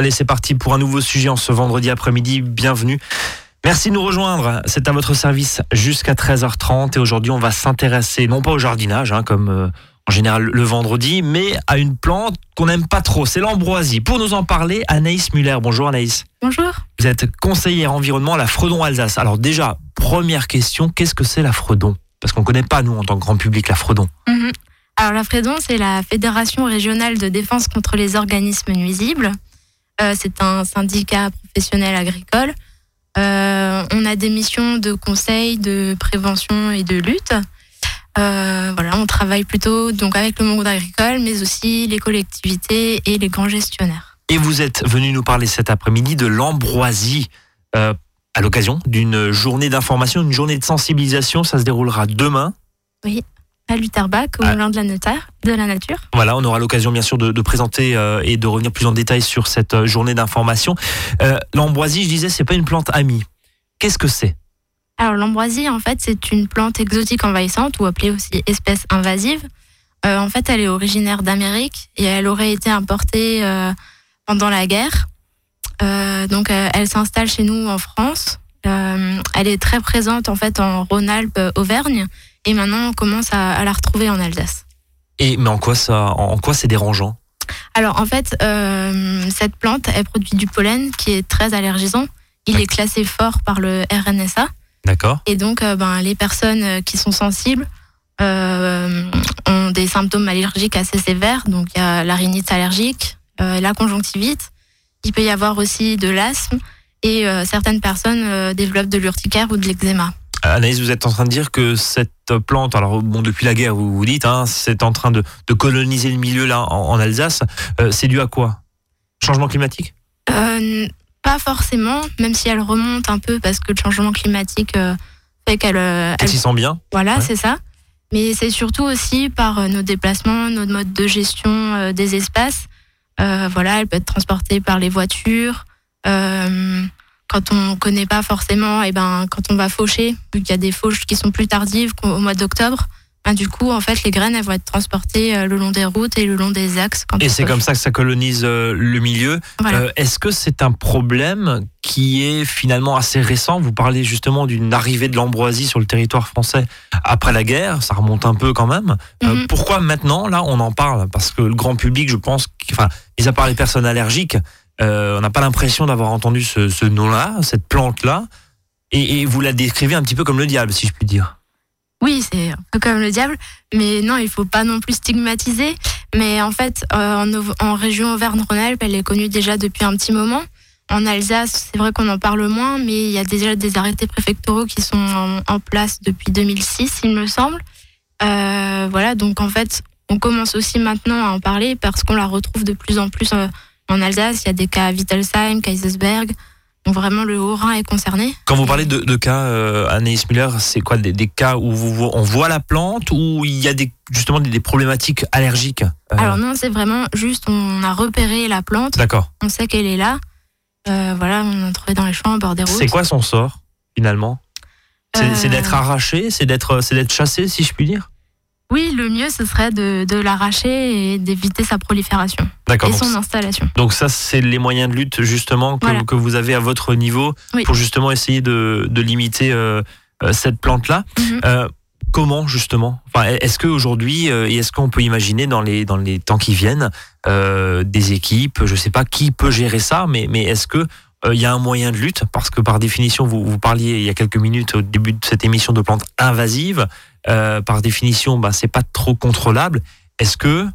Allez, c'est parti pour un nouveau sujet en ce vendredi après-midi. Bienvenue. Merci de nous rejoindre. C'est à votre service jusqu'à 13h30 et aujourd'hui on va s'intéresser non pas au jardinage hein, comme euh, en général le vendredi, mais à une plante qu'on n'aime pas trop, c'est l'ambroisie. Pour nous en parler, Anaïs Muller. Bonjour Anaïs. Bonjour. Vous êtes conseillère environnement à la Fredon Alsace. Alors déjà, première question, qu'est-ce que c'est la Fredon? Parce qu'on ne connaît pas nous en tant que grand public la Fredon. Mhm. Alors la Fredon, c'est la Fédération régionale de défense contre les organismes nuisibles. Euh, c'est un syndicat professionnel agricole euh, on a des missions de conseil, de prévention et de lutte. Euh, voilà, on travaille plutôt donc avec le monde agricole, mais aussi les collectivités et les grands gestionnaires. Et vous êtes venu nous parler cet après-midi de l'ambroisie euh, à l'occasion d'une journée d'information, une journée de sensibilisation. Ça se déroulera demain. Oui à Lutherbach, au ah. de la, de la Nature. Voilà, on aura l'occasion bien sûr de, présenter euh, et de revenir plus en détail sur cette euh, journée d'information. Euh, l'ambroisie, je disais, c'est pas une plante amie. Qu'est-ce que c'est? Alors l'ambroisie, en fait, c'est une plante exotique envahissante ou appelée aussi espèce invasive. en fait, elle est originaire d'Amérique et elle aurait été importée pendant la guerre. donc, elle s'installe chez nous en France. elle est très présente en fait en Rhône-Alpes, Auvergne et maintenant, on commence à, la retrouver en Alsace. Et mais en quoi ça, en quoi c'est dérangeant? Alors en fait, euh, cette plante, elle produit du pollen qui est très allergisant. Il est classé fort par le RNSA. D'accord. Et donc, euh, ben, les personnes euh, qui sont sensibles ont des symptômes allergiques assez sévères. Donc, il y a la rhinite allergique, la conjonctivite. Il peut y avoir aussi de l'asthme et certaines personnes développent de l'urticaire ou de l'eczéma. Anaïs, vous êtes en train de dire que cette plante, alors bon, depuis la guerre, vous vous dites, hein, c'est en train de, coloniser le milieu là en, Alsace. Euh, c'est dû à quoi? Changement climatique? Euh, Pas forcément, même si elle remonte un peu parce que le changement climatique euh, fait qu'elle. elle s'y sent bien. Voilà, c'est ça. Mais c'est surtout aussi par nos déplacements, notre mode de gestion des espaces. voilà, elle peut être transportée par les voitures quand on connaît pas forcément, et eh ben quand on va faucher, vu qu'il y a des fauches qui sont plus tardives au mois d'octobre, ben, du coup en fait les graines elles vont être transportées euh, le long des routes et le long des axes. et c'est comme ça que ça colonise euh, le milieu. Euh, est-ce que c'est un problème qui est finalement assez récent? Vous parlez justement d'une arrivée de l'ambroisie sur le territoire français après la guerre, ça remonte un peu quand même. Mhm. Pourquoi maintenant? Là on en parle Parce que le grand public, je pense, enfin, mis à part les personnes allergiques, euh, on n'a pas l'impression d'avoir entendu ce, nom-là, cette plante-là. Et, vous la décrivez un petit peu comme le diable, si je puis dire. Oui, c'est un peu comme le diable, mais non, il faut pas non plus stigmatiser. Mais en fait, euh, en, région Auvergne-Rhône-Alpes, elle est connue déjà depuis un petit moment. En Alsace, c'est vrai qu'on en parle moins, mais il y a déjà des arrêtés préfectoraux qui sont en, place depuis 2006, il me semble. Euh, voilà, donc en fait, on commence aussi maintenant à en parler parce qu'on la retrouve de plus en plus en Alsace, il y a des cas à Wittelsheim, Kaisersberg. Donc vraiment, le Haut-Rhin est concerné. Quand vous parlez de, cas, euh, Anaïs Müller, c'est quoi des, cas où on voit la plante ou il y a des, justement des, problématiques allergiques euh? Alors non, c'est vraiment juste, on a repéré la plante. D'accord. On sait qu'elle est là. Euh, voilà, on a trouvé dans les champs, au bord des routes. C'est quoi son sort, finalement? C'est d'être arraché, c'est d'être chassé, si je puis dire? Oui, le mieux, ce serait de, l'arracher et d'éviter sa prolifération et son installation. Donc ça, c'est les moyens de lutte justement que, vous avez à votre niveau pour justement essayer de, limiter euh, euh, cette plante-là. Mhm. Euh, comment justement? Enfin, Est-ce qu'aujourd'hui, et est-ce qu'on peut imaginer dans les, dans les temps qui viennent, des équipes, je ne sais pas qui peut gérer ça, mais, mais est-ce que il y a un moyen de lutte? Parce que par définition, vous, vous parliez il y a quelques minutes au début de cette émission de plantes invasives. Euh, par définition, bah, c'est pas trop contrôlable. Est-ce que,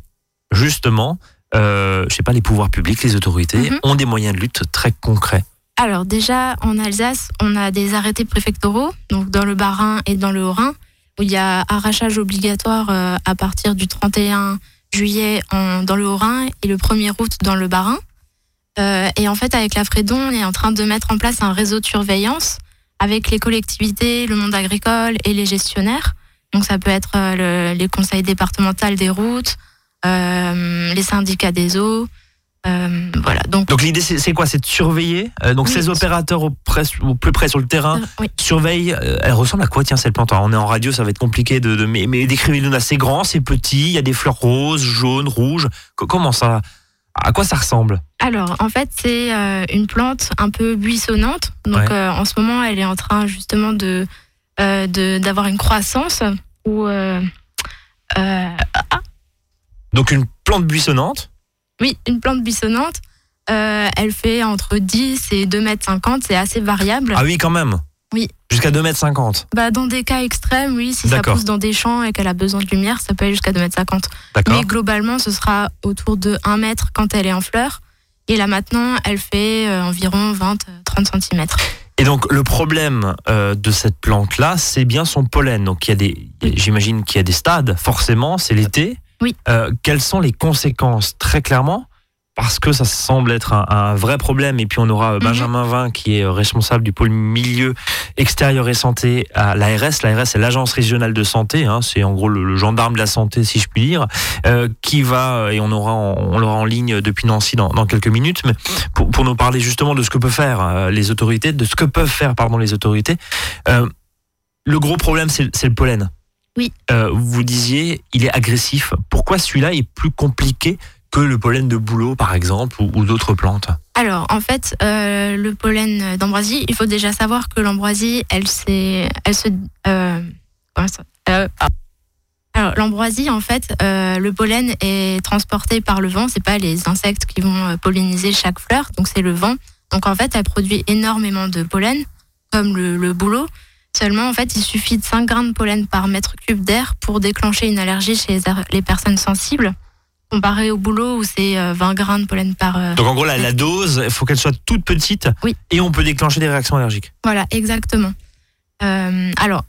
justement, euh, je sais pas, les pouvoirs publics, les autorités mhm. ont des moyens de lutte très concrets? Alors déjà, en Alsace, on a des arrêtés préfectoraux, donc dans le Bas-Rhin et dans le Haut-Rhin, où il y a arrachage obligatoire euh, à partir du 31 juillet en, dans le Haut-Rhin et le 1er août dans le Bas-Rhin. Euh, et en fait, avec la Frédon, on est en train de mettre en place un réseau de surveillance avec les collectivités, le monde agricole et les gestionnaires donc ça peut être euh, les conseils départementaux des routes, euh, les syndicats des eaux. Euh, voilà. Donc, donc l'idée c'est quoi? C'est de surveiller? donc ces opérateurs au, plus près sur le terrain surveillent. elle ressemble à quoi? Tiens cette plante. on est en radio, ça va être compliqué de. mais, mais décrivez-nous. C'est grand, c'est petit. Il y a des fleurs roses, jaunes, rouges. comment ça À quoi ça ressemble? Alors, en fait, c'est une plante un peu buissonnante. Donc, en ce moment, elle est en train justement de d'avoir une croissance où. Ah. Donc, une plante buissonnante? Oui, une plante buissonnante. elle fait entre 10 et 2 mètres 50. C'est assez variable. Ah oui, quand même. Oui. Jusqu'à 2,50 m bah, Dans des cas extrêmes, oui. Si ça pousse dans des champs et qu'elle a besoin de lumière, ça peut aller jusqu'à 2,50 m. Mais globalement, ce sera autour de 1 mètre quand elle est en fleur. Et là maintenant, elle fait euh, environ 20-30 cm. Et donc le problème euh, de cette plante-là, c'est bien son pollen. Donc il y a des, j'imagine qu'il y a des stades. Forcément, c'est l'été. Oui. Euh, quelles sont les conséquences très clairement parce que ça semble être un, vrai problème. Et puis on aura euh, mhm. Benjamin Vin qui est euh, responsable du pôle milieu extérieur et santé à l'ARS. L'ARS c'est l'agence régionale de santé, hein, c'est en gros le, gendarme de la santé si je puis dire, euh, qui va et on aura on l'aura en ligne depuis Nancy dans, dans quelques minutes, mais pour, pour, nous parler justement de ce que peuvent faire les autorités, de ce que peuvent faire pardon les autorités. le gros problème c'est le pollen. Oui. vous disiez, il est agressif. Pourquoi celui-là est plus compliqué que le pollen de bouleau, par exemple, ou, d'autres plantes Alors, en fait, euh, le pollen d'ambroisie, il faut déjà savoir que l'ambroisie, elle, elle se... Euh, euh, alors, l'ambroisie, en fait, le pollen est transporté par le vent. C'est pas les insectes qui vont polliniser chaque fleur, donc c'est le vent. Donc, en fait, elle produit énormément de pollen, comme le, le bouleau. Seulement, en fait, il suffit de 5 grammes de pollen par mètre cube d'air pour déclencher une allergie chez les personnes sensibles comparé au boulot où c'est 20 euh, grains de pollen par. Euh, Donc en gros, la, dose, il faut qu'elle soit toute petite. Oui. Et on peut déclencher des réactions allergiques. Voilà, exactement. Euh, alors,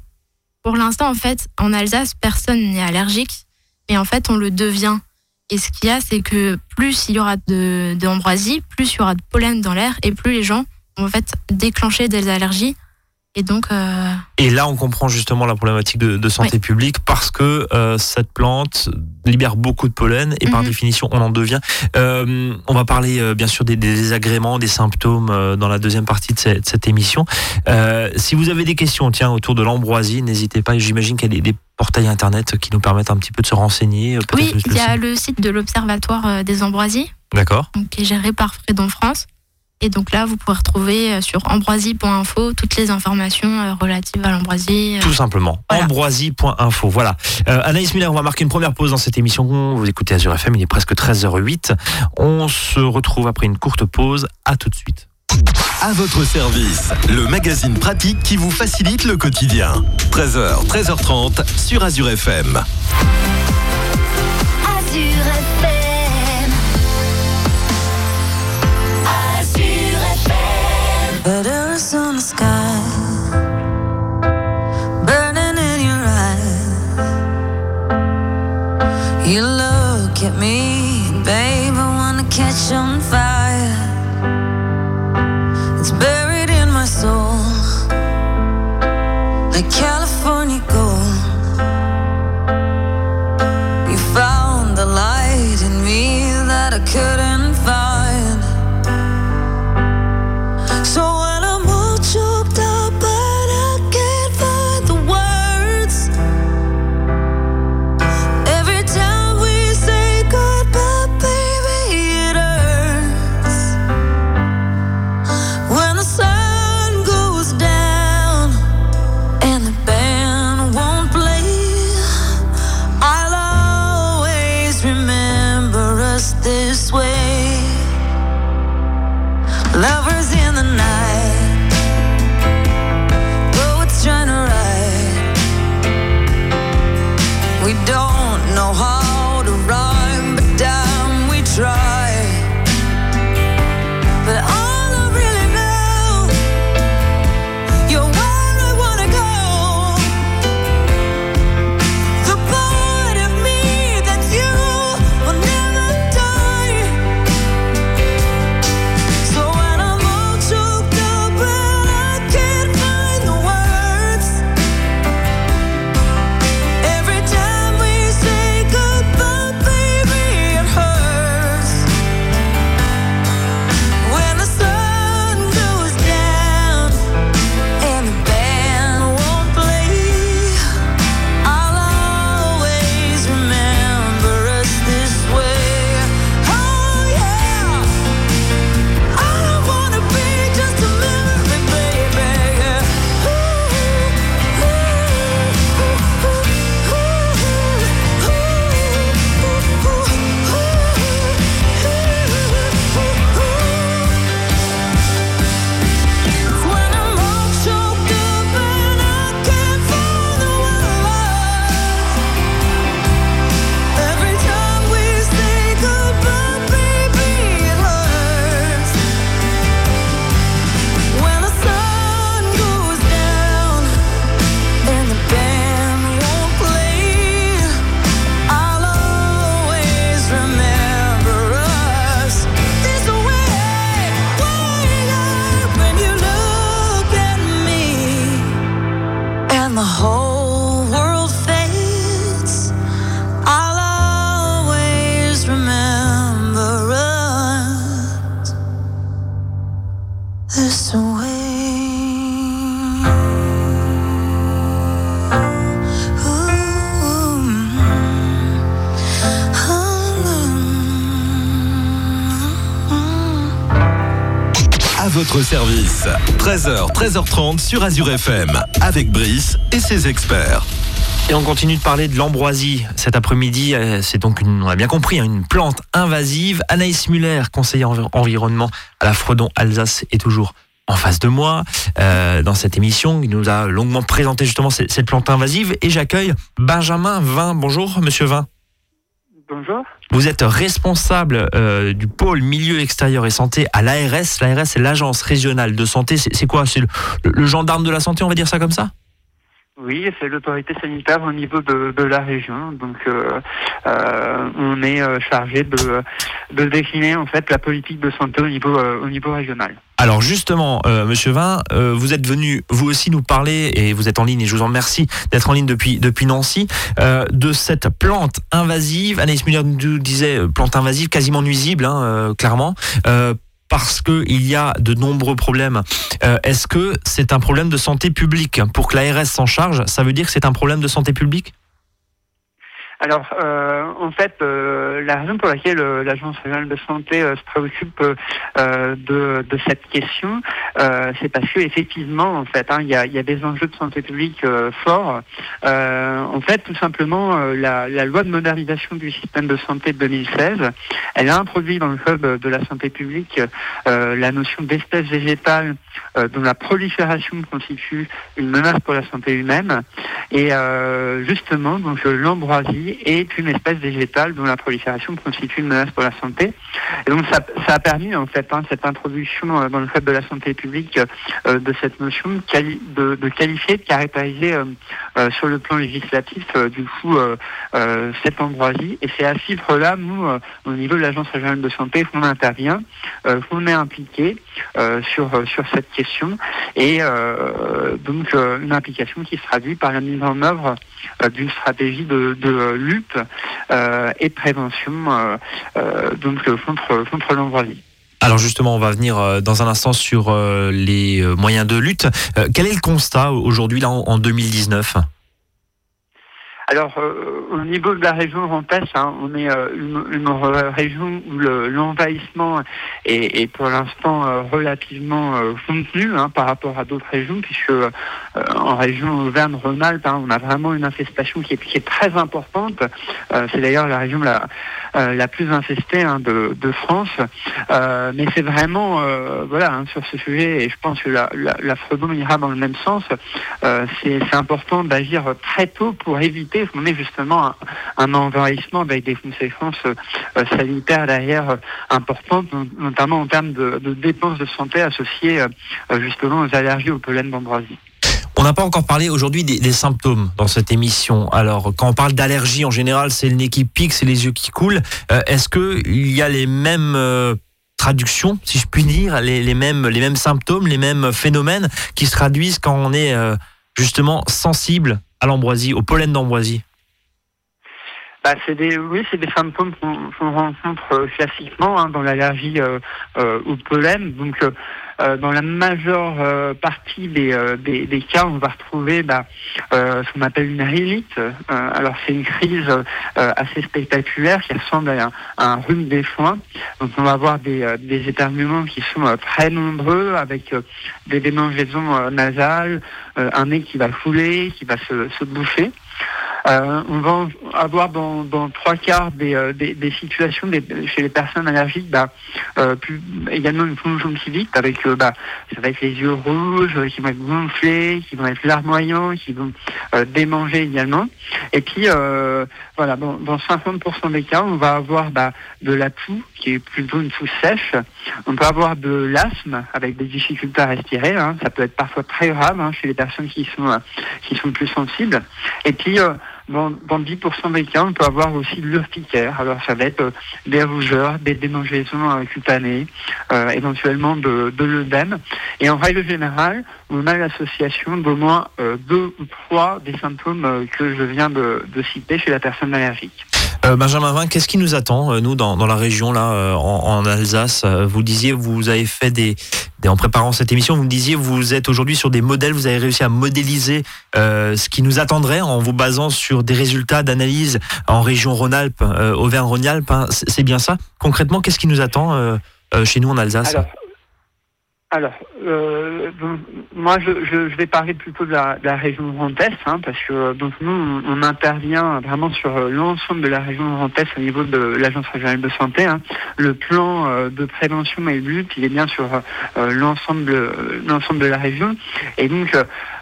pour l'instant, en fait, en Alsace, personne n'est allergique, mais en fait, on le devient. Et ce qu'il y a, c'est que plus il y aura d'ambroisie, plus il y aura de pollen dans l'air, et plus les gens vont en fait déclencher des allergies et donc. Euh, et là, on comprend justement la problématique de, santé publique parce que euh, cette plante libère beaucoup de pollen et par mhm. définition, on en devient. Euh, on va parler bien sûr des, désagréments, des symptômes dans la deuxième partie de cette, émission. si vous avez des questions, tiens, autour de l'ambroisie, n'hésitez pas. J'imagine qu'il y a des, portails internet qui nous permettent un petit peu de se renseigner. Oui, il y a le site de l'Observatoire des ambroisies. D'accord. Qui est géré par Frédon France. Et donc là, vous pouvez retrouver euh, sur ambroisie.info toutes les informations euh, relatives à l'ambroisie. Euh. Tout simplement, ambroisie.info. Voilà. Anaïs Miller, on va marquer une première pause dans cette émission. Vous écoutez Azure FM, il est presque 13h08. On se retrouve après une courte pause. À tout de suite. À votre service, le magazine pratique qui vous facilite le quotidien. 13h, 13h30 sur Azure FM. Azure FM. Catch on fire. the whole votre service. 13h, 13h30 sur Azure FM, avec Brice et ses experts. Et on continue de parler de l'ambroisie cet après-midi. Euh, c'est donc, une, on a bien compris, hein, une plante invasive. Anaïs Muller, conseillère environnement à la Fredon Alsace, est toujours en face de moi euh, dans cette émission. Il nous a longuement présenté justement cette plante invasive. Et j'accueille Benjamin Vin. Bonjour, monsieur Vin. Bonjour. Vous êtes responsable euh, du pôle milieu extérieur et santé à l'ARS. L'ARS, c'est l'agence régionale de santé. C'est quoi? C'est le, gendarme de la santé, on va dire ça comme ça? Oui, c'est l'autorité sanitaire au niveau de, la région. Donc, euh, euh, on est chargé de, de décliner en fait la politique de santé au niveau, au niveau régional. Alors justement, euh, Monsieur Vin, euh, vous êtes venu vous aussi nous parler et vous êtes en ligne et je vous en remercie d'être en ligne depuis depuis Nancy euh, de cette plante invasive. Anaïs Muller nous disait plante invasive, quasiment nuisible, hein, clairement. parce qu'il y a de nombreux problèmes. Est-ce que c'est un problème de santé publique? Pour que l'ARS s'en charge, ça veut dire que c'est un problème de santé publique? Alors, euh, en fait, euh, la raison pour laquelle euh, l'Agence régionale de santé se préoccupe de, de, cette question, c'est parce que effectivement, en fait, hein, il y, a, y, a, des enjeux de santé publique forts. en fait, tout simplement, la, la, loi de modernisation du système de santé de 2016, elle a introduit dans le code de la santé publique la notion d'espèce végétale dont la prolifération constitue une menace pour la santé humaine. Et justement, donc l'ambroisie est une espèce végétale dont la prolifération constitue une menace pour la santé. Et donc ça, a permis en fait hein, cette introduction euh, dans le code de la santé publique euh, de cette notion de, de, qualifier, de caractériser euh, sur le plan législatif du coup cette ambroisie. Et c'est à ce titre-là, nous, au niveau de l'agence régionale de santé, qu'on intervient, qu'on est impliqué sur sur cette question et donc une implication qui se traduit par la mise en œuvre d'une stratégie de, de lutte euh, et prévention euh, euh, contre, contre. Alors justement, on va venir dans un instant sur les moyens de lutte. Quel est le constat aujourd'hui là en 2019 alors, euh, au niveau de la région Grand hein, on est euh, une, région où l'envahissement est, pour l'instant euh, relativement contenu hein, par rapport à d'autres régions, puisque en région Auvergne-Rhône-Alpes, hein, on a vraiment une infestation qui est, très importante. c'est d'ailleurs la région la, plus infestée de, de, France. mais c'est vraiment, voilà, sur ce sujet, et je pense que la, la, ira dans le même sens, c'est important d'agir très tôt pour éviter on est justement un, envahissement avec des conséquences euh, sanitaires derrière euh, importantes, notamment en termes de, dépenses de santé associées euh, justement aux allergies au pollen d'ambroisie. On n'a pas encore parlé aujourd'hui des, symptômes dans cette émission. Alors, quand on parle d'allergie en général, c'est le nez qui pique, c'est les yeux qui coulent. Est-ce qu'il y a les mêmes traductions, si je puis dire, les, mêmes, les mêmes symptômes, les mêmes phénomènes qui se traduisent quand on est justement sensible à l'ambroisie, au pollen d'ambroisie bah, c'est des, oui, c'est des symptômes qu'on rencontre euh, classiquement hein, dans l'allergie euh, euh, au pollen. Donc, dans la majeure partie des, des, cas, on va retrouver bah, ce qu'on appelle une rhinite. alors, c'est une crise assez spectaculaire qui ressemble à un, rhume des foins. Donc, on va avoir des, des éternuements qui sont très nombreux avec des démangeaisons nasales, un nez qui va fouler, qui va se, se bouffer. Euh, on va avoir dans, trois quarts des, euh, situations chez les personnes allergiques bah, euh, également une conjonctivite avec bah, ça va être les yeux rouges qui vont être gonflés, qui vont être larmoyants, qui vont démanger également. Et puis voilà, dans, 50% des cas, on va avoir bah, de la toux qui est plutôt une toux sèche. On peut avoir de l'asthme avec des difficultés à respirer. Hein. Ça peut être parfois très grave hein, chez les personnes qui sont qui sont plus sensibles. Et puis dans, dans 10% des cas, on peut avoir aussi de l'urticaire. Alors ça va être des rougeurs, des démangeaisons cutanées, éventuellement de, de l'œdème. Et en règle générale, on a l'association d'au moins deux ou trois des symptômes que je viens de, de citer chez la personne allergique. Euh, Benjamin Vin, qu'est-ce qui nous attend, euh, nous, dans, la région, là, euh, en, Alsace Vous disiez, vous avez fait des, En préparant cette émission, vous me disiez, vous êtes aujourd'hui sur des modèles, vous avez réussi à modéliser ce qui nous attendrait en vous basant sur des résultats d'analyse en région Rhône-Alpes, Auvergne-Rhône-Alpes. Hein. c'est bien ça? Concrètement, qu'est-ce qui nous attend chez nous en Alsace? Euh, moi, je, je, vais parler plutôt de la, région Grand Est, hein, parce que donc nous, on, intervient vraiment sur euh, l'ensemble de la région Grand Est au niveau de l'agence régionale de santé. Hein. Le plan euh, de prévention et lutte, il est bien sur l'ensemble, l'ensemble de la région. Et donc,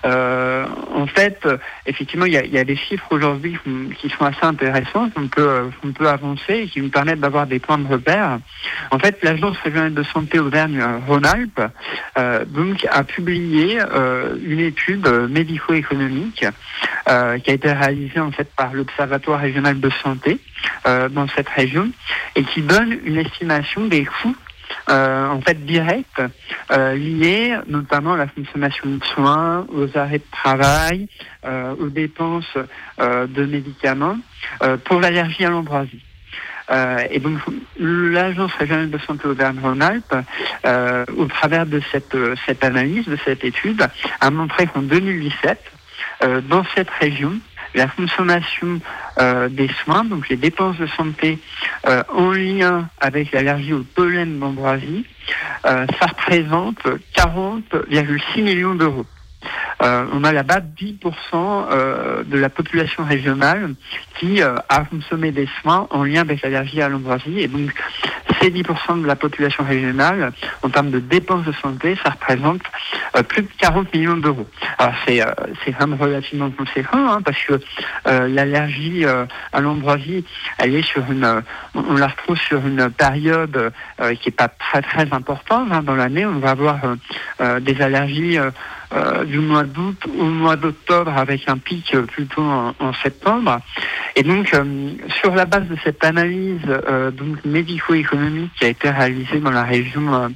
en fait, effectivement, il y a, y a des chiffres aujourd'hui qui sont assez intéressants, qu'on peut, qu'on peut avancer et qui nous permettent d'avoir des points de repère. En fait, l'agence régionale de santé Auvergne-Rhône-Alpes euh, donc a publié euh, une étude médico-économique euh, qui a été réalisée en fait par l'Observatoire régional de santé dans cette région et qui donne une estimation des coûts en fait directs liés notamment à la consommation de soins, aux arrêts de travail, aux dépenses de médicaments pour l'allergie à l'ambroisie. Euh, et donc l'Agence régionale de santé Auvergne-Rhône-Alpes, euh, au travers de cette, euh, cette analyse, de cette étude, a montré qu'en 2017, dans cette région, la consommation des soins, donc les dépenses de santé en lien avec l'allergie au pollen d'ambroisie, ça représente 40,6 millions d'euros. Euh, on a là-bas 10% euh, de la population régionale qui euh, a consommé des soins en lien avec l'allergie à l'ambroisie. Et donc, ces 10% de la population régionale, en termes de dépenses de santé, ça représente plus de 40 millions d'euros. Alors, c'est c'est quand même relativement conséquent, hein, parce que l'allergie à l'ambroisie, elle est sur une, on la retrouve sur une période qui est pas très très importante hein, dans l'année. On va avoir des allergies euh, du mois d'août au mois d'octobre avec un pic plutôt en, septembre. Et donc, euh, sur la base de cette analyse euh, donc médico-économique qui a été réalisée dans la région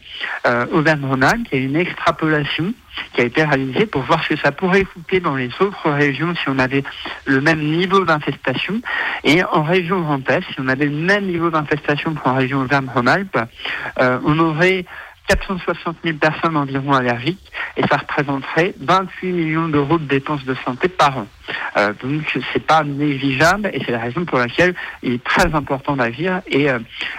Auvergne-Rhône-Alpes, il y a une extrapolation qui a été réalisée pour voir ce que ça pourrait coûter dans les autres régions si on avait le même niveau d'infestation. Et en région Grand Est, si on avait le même niveau d'infestation la région Auvergne-Rhône-Alpes, on aurait 460 000 personnes environ allergiques et ça représenterait 28 millions d'euros de dépenses de santé par an. Euh, donc c'est pas négligeable et c'est la raison pour laquelle il est très important d'agir et euh,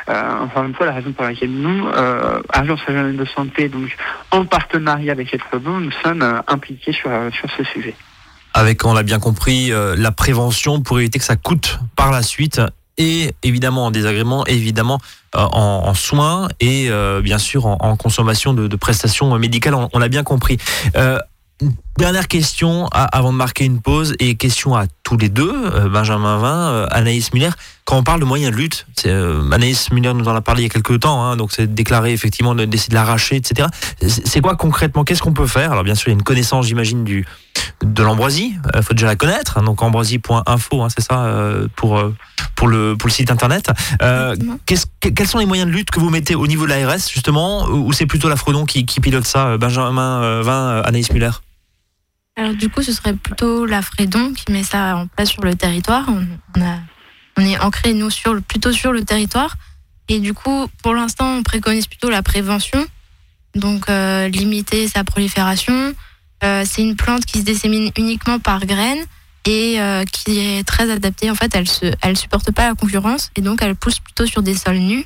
euh, encore une fois la raison pour laquelle nous, euh, Agence régionale de santé, donc en partenariat avec les Trebons, nous sommes impliqués sur, sur ce sujet avec, on l'a bien compris, la prévention pour éviter que ça coûte par la suite et évidemment en désagrément, évidemment euh, en, soins et euh, bien sûr en, consommation de, prestations médicales. On, l'a bien compris. Euh, dernière question avant de marquer une pause et question à tous les deux, Benjamin Vin, Anaïs Muller. Quand on parle de moyens de lutte, Anaïs Muller nous en a parlé il y a quelques temps, hein, donc c'est déclaré effectivement d'essayer de l'arracher, etc. C'est quoi concrètement Qu'est-ce qu'on peut faire? Alors bien sûr, il y a une connaissance, j'imagine, du de l'ambroisie. Il faut déjà la connaître. Donc ambroisie.info, hein, c'est ça pour pour le, pour le site internet. Euh, quels sont les moyens de lutte que vous mettez au niveau de l'ARS, justement, ou c'est plutôt la Fredon qui, pilote ça, euh, Benjamin euh, Vin, Anaïs Muller? Alors, du coup, ce serait plutôt la Fredon qui met ça en place sur le territoire. On, est ancré, nous, sur, plutôt sur le territoire. Et du coup, pour l'instant, on préconise plutôt la prévention. Donc, limiter sa prolifération. c'est une plante qui se dissémine uniquement par graines et euh, qui est très adaptée. En fait, elle se, elle supporte pas la concurrence et donc elle pousse plutôt sur des sols nus.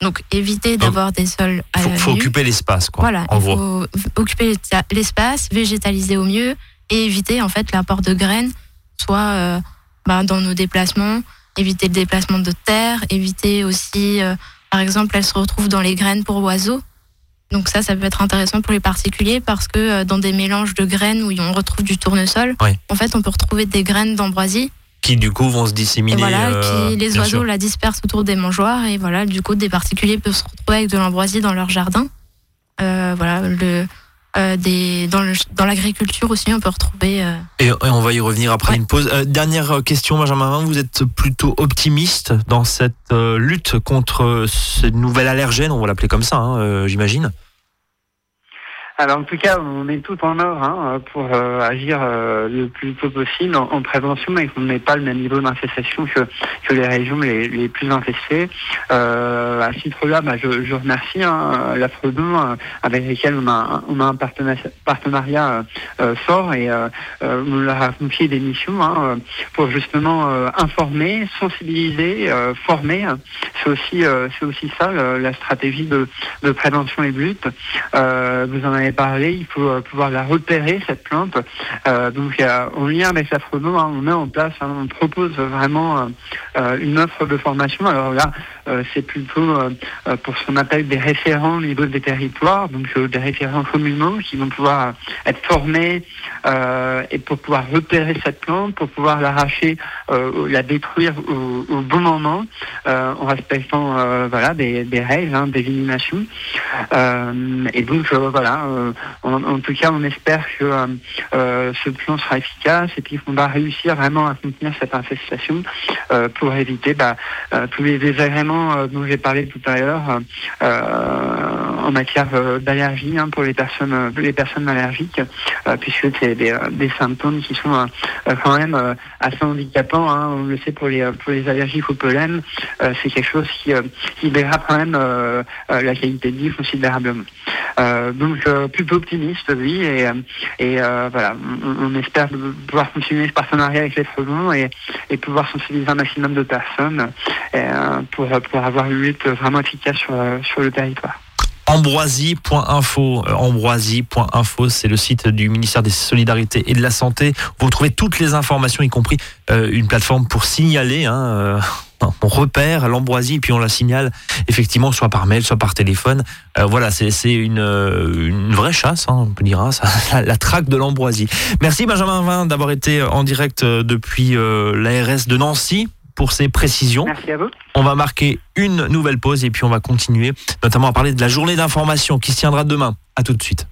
Donc éviter d'avoir des sols à faut, faut occuper l'espace, quoi. Voilà, il faut occuper l'espace, végétaliser au mieux et éviter en fait l'apport de graines, soit euh, bah, dans nos déplacements, éviter le déplacement de terre, éviter aussi, euh, par exemple, elle se retrouve dans les graines pour oiseaux. Donc ça, ça peut être intéressant pour les particuliers parce que euh, dans des mélanges de graines où on retrouve du tournesol, en fait, on peut retrouver des graines d'ambroisie qui du coup vont se disséminer. voilà, euh, qui, les oiseaux la dispersent autour des mangeoires et voilà, du coup, des particuliers peuvent se retrouver avec de l'ambroisie dans leur jardin. Euh, voilà, le, des, dans l'agriculture aussi, on peut retrouver. Et, on va y revenir après une pause. dernière question, Benjamin, vous êtes plutôt optimiste dans cette lutte contre ces nouvelles allergènes, on va l'appeler comme ça, hein, j'imagine? Alors en tout cas, on est tout en œuvre hein, pour euh, agir euh, le plus tôt possible en, prévention, mais qu'on n'ait pas le même niveau d'infestation que, que les régions les, les plus infestées. Euh, à ce titre-là, bah, je, je, remercie hein, la Fredon avec lesquels on a, on a un partenariat, fort et on leur a confié des missions hein, pour justement informer, sensibiliser, former. C'est aussi, c'est aussi ça la stratégie de, de prévention et de lutte. vous en avez parlé, il faut euh, pouvoir la repérer, cette plante. Euh, donc, en lien avec la hein, on met en place, hein, on propose vraiment euh, une offre de formation. Alors là, c'est plutôt pour ce qu'on appelle des référents au niveau des territoires, donc des référents communaux qui vont pouvoir être formés et pour pouvoir repérer cette plante, pour pouvoir l'arracher, la détruire au, bon moment, en respectant voilà des, règles hein, d'élimination. et donc voilà, euh, en, tout cas, on espère que euh, euh, ce plan sera efficace et qu'on va réussir vraiment à contenir cette infestation pour éviter bah, tous les désagréments dont j'ai parlé tout à l'heure en matière d'allergie hein, pour les personnes, les personnes allergiques, puisque c'est des, symptômes qui sont quand même assez handicapants. Hein. on le sait pour les, pour les allergies au pollen, c'est quelque chose qui, qui quand même la qualité de vie considérablement. donc plutôt optimiste, oui, et, euh, et euh, voilà, on, espère pouvoir continuer ce partenariat avec les Fredons et, et pouvoir sensibiliser un maximum de personnes euh, pour, pour avoir une lutte vraiment efficace sur, sur le territoire. Ambroisie.info, ambroisie.info, c'est le site du ministère des Solidarités et de la Santé. Vous trouvez toutes les informations, y compris une plateforme pour signaler. Hein, on repère l'ambroisie puis on la signale effectivement soit par mail, soit par téléphone. Euh, voilà, c'est une, euh, vraie chasse, hein, on peut dire, hein, la, traque de l'ambroisie. Merci Benjamin Vin d'avoir été en direct euh, depuis l'ARS de Nancy pour ces précisions. Merci à vous. On va marquer une nouvelle pause et puis on va continuer notamment à parler de la journée d'information qui se tiendra demain. À tout de suite.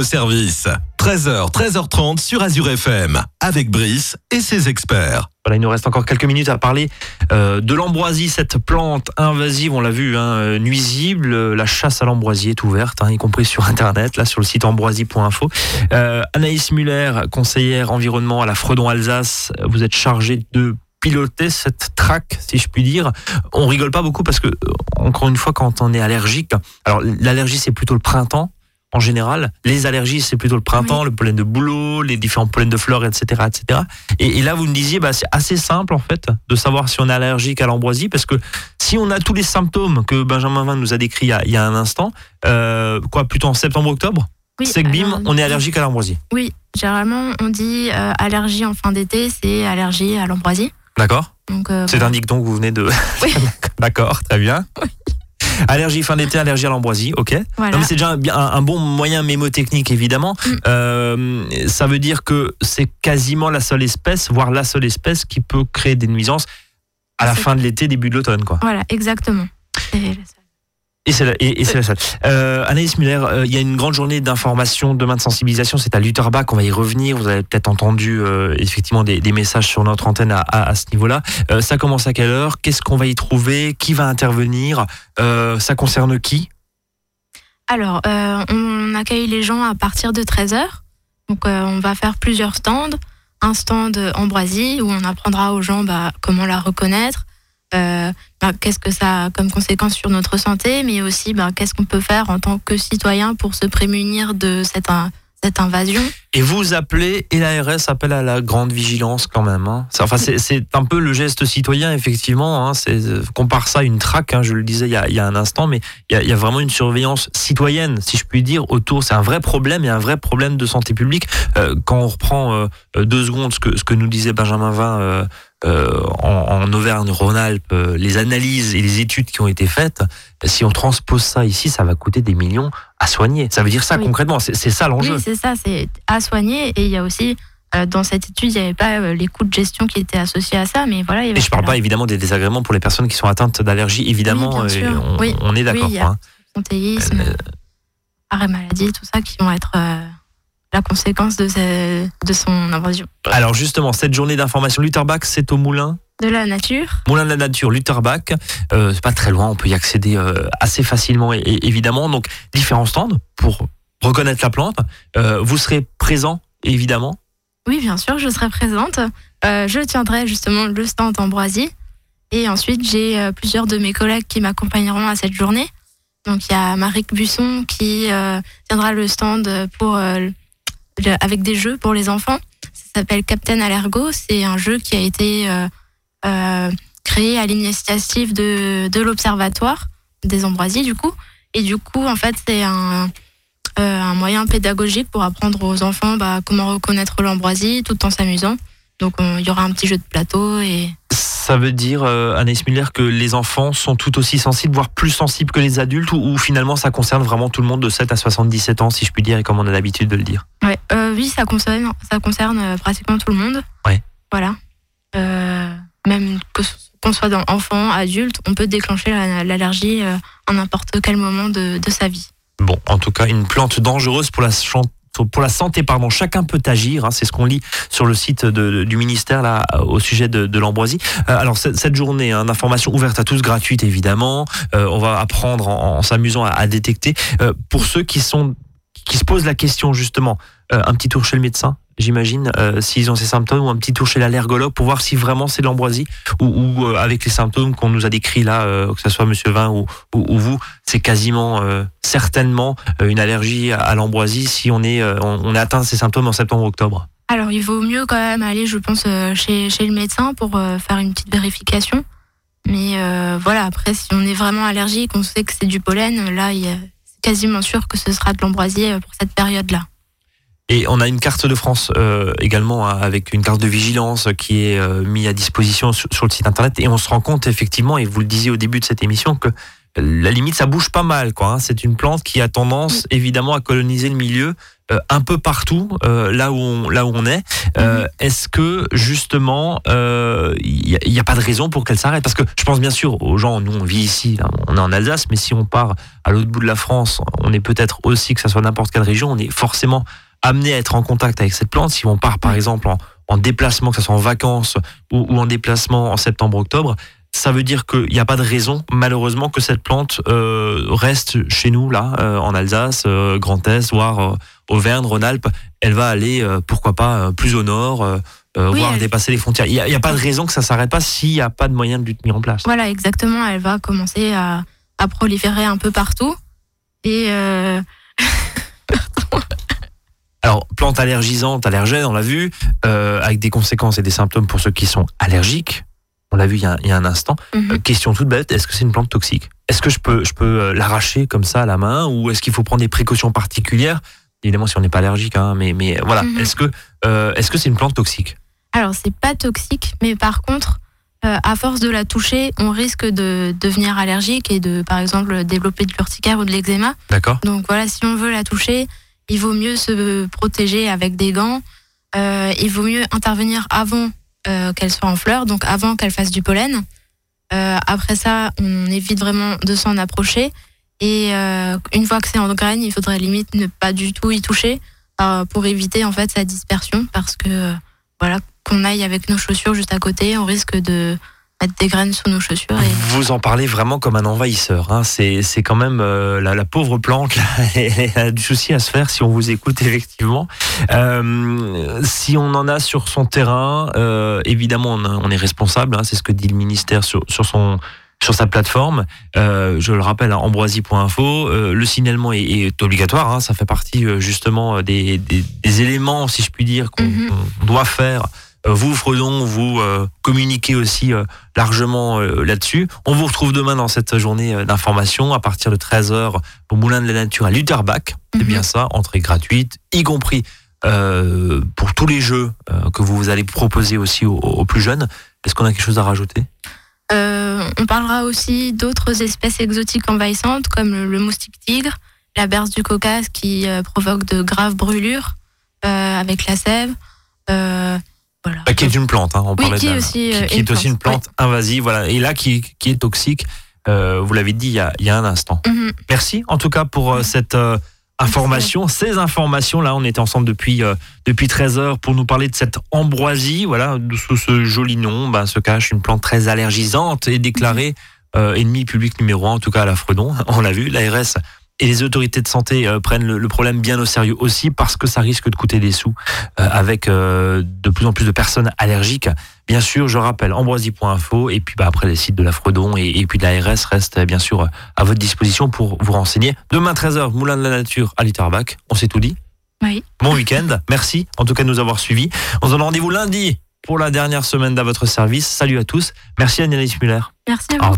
Service. 13h, 13h30 sur Azure FM, avec Brice et ses experts. Voilà, il nous reste encore quelques minutes à parler euh, de l'ambroisie, cette plante invasive, on l'a vu, hein, euh, nuisible. La chasse à l'ambroisie est ouverte, hein, y compris sur Internet, là sur le site ambroisie.info. Euh, Anaïs Muller, conseillère environnement à la Fredon Alsace, vous êtes chargée de piloter cette traque, si je puis dire. On rigole pas beaucoup parce que, encore une fois, quand on est allergique, alors l'allergie c'est plutôt le printemps, en général. Les allergies, c'est plutôt le printemps, le pollen de bouleau, les différents pollens de fleurs, etc., etc. Et, là, vous me disiez, bah, c'est assez simple en fait de savoir si on est allergique à l'ambroisie, parce que si on a tous les symptômes que Benjamin Vin nous a décrits il y a, un instant, euh, quoi, plutôt en septembre-octobre, oui, c'est que bim, on est allergique à l'ambroisie. Oui, généralement, on dit euh, allergie en fin d'été, c'est allergie à l'ambroisie. D'accord. Euh, c'est un dicton que vous venez de. Oui. D'accord, très bien. Oui. Allergie fin d'été, allergie à l'ambroisie, ok. Non, mais c'est déjà un, bon moyen mémotechnique évidemment. Mm. Euh, ça veut dire que c'est quasiment la seule espèce, voire la seule espèce qui peut créer des nuisances à la fin de l'été, début de l'automne, quoi. Voilà, exactement. Et et, c'est la seule. Euh, Anaïs Muller, euh, il y a une grande journée d'information, demain de sensibilisation, c'est à Lutherbach, on va y revenir. Vous avez peut-être entendu euh, effectivement des, messages sur notre antenne à, ce niveau-là. Ça commence à quelle heure? Qu'est-ce qu'on va y trouver? Qui va intervenir? Ça concerne qui? Alors, on accueille les gens à partir de 13h. Donc, on va faire plusieurs stands. Un stand Ambroisie où on apprendra aux gens bah, comment la reconnaître euh, bah, qu'est-ce que ça a comme conséquence sur notre santé, mais aussi bah, qu'est-ce qu'on peut faire en tant que citoyen pour se prémunir de cette, cette invasion? Et vous appelez, et l'ARS appelle à la grande vigilance quand même. Hein. Enfin, c'est un peu le geste citoyen, effectivement. Hein. C'est compare ça à une traque, hein, je le disais il y a, il y a un instant, mais il y, a, il y, a, vraiment une surveillance citoyenne, si je puis dire, autour. C'est un vrai problème, et un vrai problème de santé publique. Euh, quand on reprend euh, deux secondes ce que, ce que nous disait Benjamin Vin euh, euh, en, Auvergne-Rhône-Alpes, euh, les analyses et les études qui ont été faites, si on transpose ça ici, ça va coûter des millions à soigner. Ça veut dire ça concrètement, c'est ça l'enjeu. Oui, c'est ça, c'est à soigner. Et il y a aussi euh, dans cette étude, il n'y avait pas les coûts de gestion qui étaient associés à ça, mais voilà. et je ne parle pas évidemment des désagréments pour les personnes qui sont atteintes d'allergie, évidemment. Oui, on, est d'accord. Oui, arrêt maladie, tout ça, qui vont être la conséquence de, de son invasion. Alors justement, cette journée d'information Lutherbach, c'est au Moulin de la nature. Moulin de la nature, Lutherbach. Euh, c'est pas très loin, on peut y accéder euh, assez facilement et, évidemment. Donc différents stands pour reconnaître la plante. Euh, vous serez présent évidemment. Oui, bien sûr, je serai présente. Euh, je tiendrai justement le stand Ambroisie. Et ensuite, j'ai plusieurs de mes collègues qui m'accompagneront à cette journée. Donc il y a Marie Busson qui tiendra le stand pour avec des jeux pour les enfants. Ça s'appelle Captain Allergo. C'est un jeu qui a été euh, euh, créé à l'initiative de, de l'Observatoire des Ambroisies, du coup. Et du coup, en fait, c'est un, euh, un moyen pédagogique pour apprendre aux enfants bah, comment reconnaître l'ambroisie tout en s'amusant. Donc, il y aura un petit jeu de plateau et ça veut dire, euh, Anaïs Muller, que les enfants sont tout aussi sensibles, voire plus sensibles que les adultes, ou, finalement ça concerne vraiment tout le monde de 7 à 77 ans, si je puis dire, et comme on a l'habitude de le dire? Ouais, euh, Oui, ça concerne, ça concerne euh, pratiquement tout le monde. Ouais. Voilà. même qu'on soit dans enfant, adulte, on peut déclencher l'allergie à n'importe quel moment de, de sa vie. Bon, en tout cas, une plante dangereuse pour la santé, pardon, chacun peut agir. Hein, c'est ce qu'on lit sur le site du ministère là au sujet de, l'ambroisie. Euh, alors cette, journée hein, d'information ouverte à tous, gratuite évidemment. Euh, on va apprendre en, s'amusant à, détecter. Euh, pour ceux qui se posent la question justement, un petit tour chez le médecin, j'imagine, euh, s'ils ont ces symptômes, ou un petit tour chez l'allergologue pour voir si vraiment c'est l'ambroisie, ou, euh, avec les symptômes qu'on nous a décrits là, euh, que ce soit Monsieur Vin ou, ou, vous, c'est quasiment certainement une allergie à, l'ambroisie si on est, on, est atteint ces symptômes en septembre-octobre. Alors il vaut mieux quand même aller, je pense, chez, chez le médecin pour faire une petite vérification. Mais voilà, après, si on est vraiment allergique, on sait que c'est du pollen, là, c'est quasiment sûr que ce sera de l'ambroisie pour cette période-là. Et on a une carte de France euh, également hein, avec une carte de vigilance qui est euh, mise à disposition sur, le site internet et on se rend compte effectivement, et vous le disiez au début de cette émission, que la limite, ça bouge pas mal. quoi. Hein. C'est une plante qui a tendance évidemment à coloniser le milieu euh, un peu partout euh, là où on, là où on est. Mhm. Est-ce que justement il n'y a, pas de raison pour qu'elle s'arrête? Parce que je pense bien sûr aux gens. Nous on vit ici, on est en Alsace, mais si on part à l'autre bout de la France, on est peut-être aussi que ça soit n'importe quelle région, on est forcément amené à être en contact avec cette plante. Si on part par exemple en, déplacement, que ce soit en vacances ou, ou en déplacement en septembre-octobre, ça veut dire qu'il n'y a pas de raison, malheureusement, que cette plante euh, reste chez nous, là, euh, en Alsace, euh, Grand Est, voire Auvergne, Rhône-Alpes. Elle va aller, pourquoi pas, plus au nord, voire dépasser les frontières. Il n'y a, pas de raison que ça s'arrête pas s'il n'y a pas de moyen de lutte mis en place. Voilà, exactement. Elle va commencer à, à proliférer un peu partout. Et. Alors, plante allergisante, allergène, on l'a vu, avec des conséquences et des symptômes pour ceux qui sont allergiques on l'a vu il y, a, un instant. Mhm. Euh, question toute bête, est-ce que c'est une plante toxique? Est-ce que je peux, je peux euh, l'arracher comme ça à la main ou est-ce qu'il faut prendre des précautions particulières? Évidemment, si on n'est pas allergique, hein, mais, mais voilà. Mhm. Est-ce que euh, est-ce que c'est une plante toxique? Alors, c'est pas toxique, mais par contre, à force de la toucher, on risque de devenir allergique et de, par exemple, développer de l'urticaire ou de l'eczéma. D'accord. Donc voilà, si on veut la toucher, il vaut mieux se protéger avec des gants. il vaut mieux intervenir avant euh, qu'elle soit en fleurs, donc avant qu'elle fasse du pollen. Euh, après ça, on évite vraiment de s'en approcher. Et euh, une fois que c'est en graine, il faudrait limite ne pas du tout y toucher pour éviter en fait sa dispersion, parce que voilà, qu'on aille avec nos chaussures juste à côté, on risque de mettre des graines sous nos chaussures. Vous en parlez vraiment comme un envahisseur. Hein. C'est, quand même euh, la, pauvre plante, là, elle a du souci à se faire si on vous écoute effectivement. Euh, si on en a sur son terrain, euh, évidemment, on, est responsable. Hein. c'est ce que dit le ministère sur, sur son sur sa plateforme. je le rappelle, à ambroisie.info, le signalement est, obligatoire. Hein. ça fait partie justement des, des, éléments, si je puis dire, qu'on mhm. doit faire vous, Fredon, vous euh, communiquez aussi euh, largement là-dessus. On vous retrouve demain dans cette journée d'information à partir de 13h au Moulin de la Nature à Lutherbach. C'est bien mhm. ça, entrée gratuite, y compris pour tous les jeux que vous allez proposer aussi aux, plus jeunes. Est-ce qu'on a quelque chose à rajouter? On parlera aussi d'autres espèces exotiques envahissantes comme le, moustique tigre, la berce du Caucase qui provoque de graves brûlures avec la sève. Bah, qui est une plante, hein, on parlait qui, aussi, qui, est aussi une plante invasive, voilà, et là qui, qui est toxique. Euh, vous l'avez dit il y, a, il y, a, un instant. Mhm. Merci en tout cas pour euh, cette euh, information, ces informations. Là, on était ensemble depuis depuis 13 heures pour nous parler de cette ambroisie. Voilà, sous ce joli nom, bah, se cache une plante très allergisante et déclarée mhm. ennemi public numéro un, en tout cas à la Fredon. On l'a vu, l'ARS et les autorités de santé euh, prennent le, problème bien au sérieux aussi parce que ça risque de coûter des sous euh, avec euh, de plus en plus de personnes allergiques. Bien sûr, je rappelle ambroisie.info et puis bah, après les sites de la Fredon et, puis de l'ARS restent bien sûr à votre disposition pour vous renseigner. Demain 13h, Moulin de la Nature à Litterbach. On s'est tout dit? Oui. Bon week-end. Merci en tout cas de nous avoir suivis. On se donne rendez-vous lundi pour la dernière semaine d'à votre service. Salut à tous. Merci Annelies Muller. Merci à vous.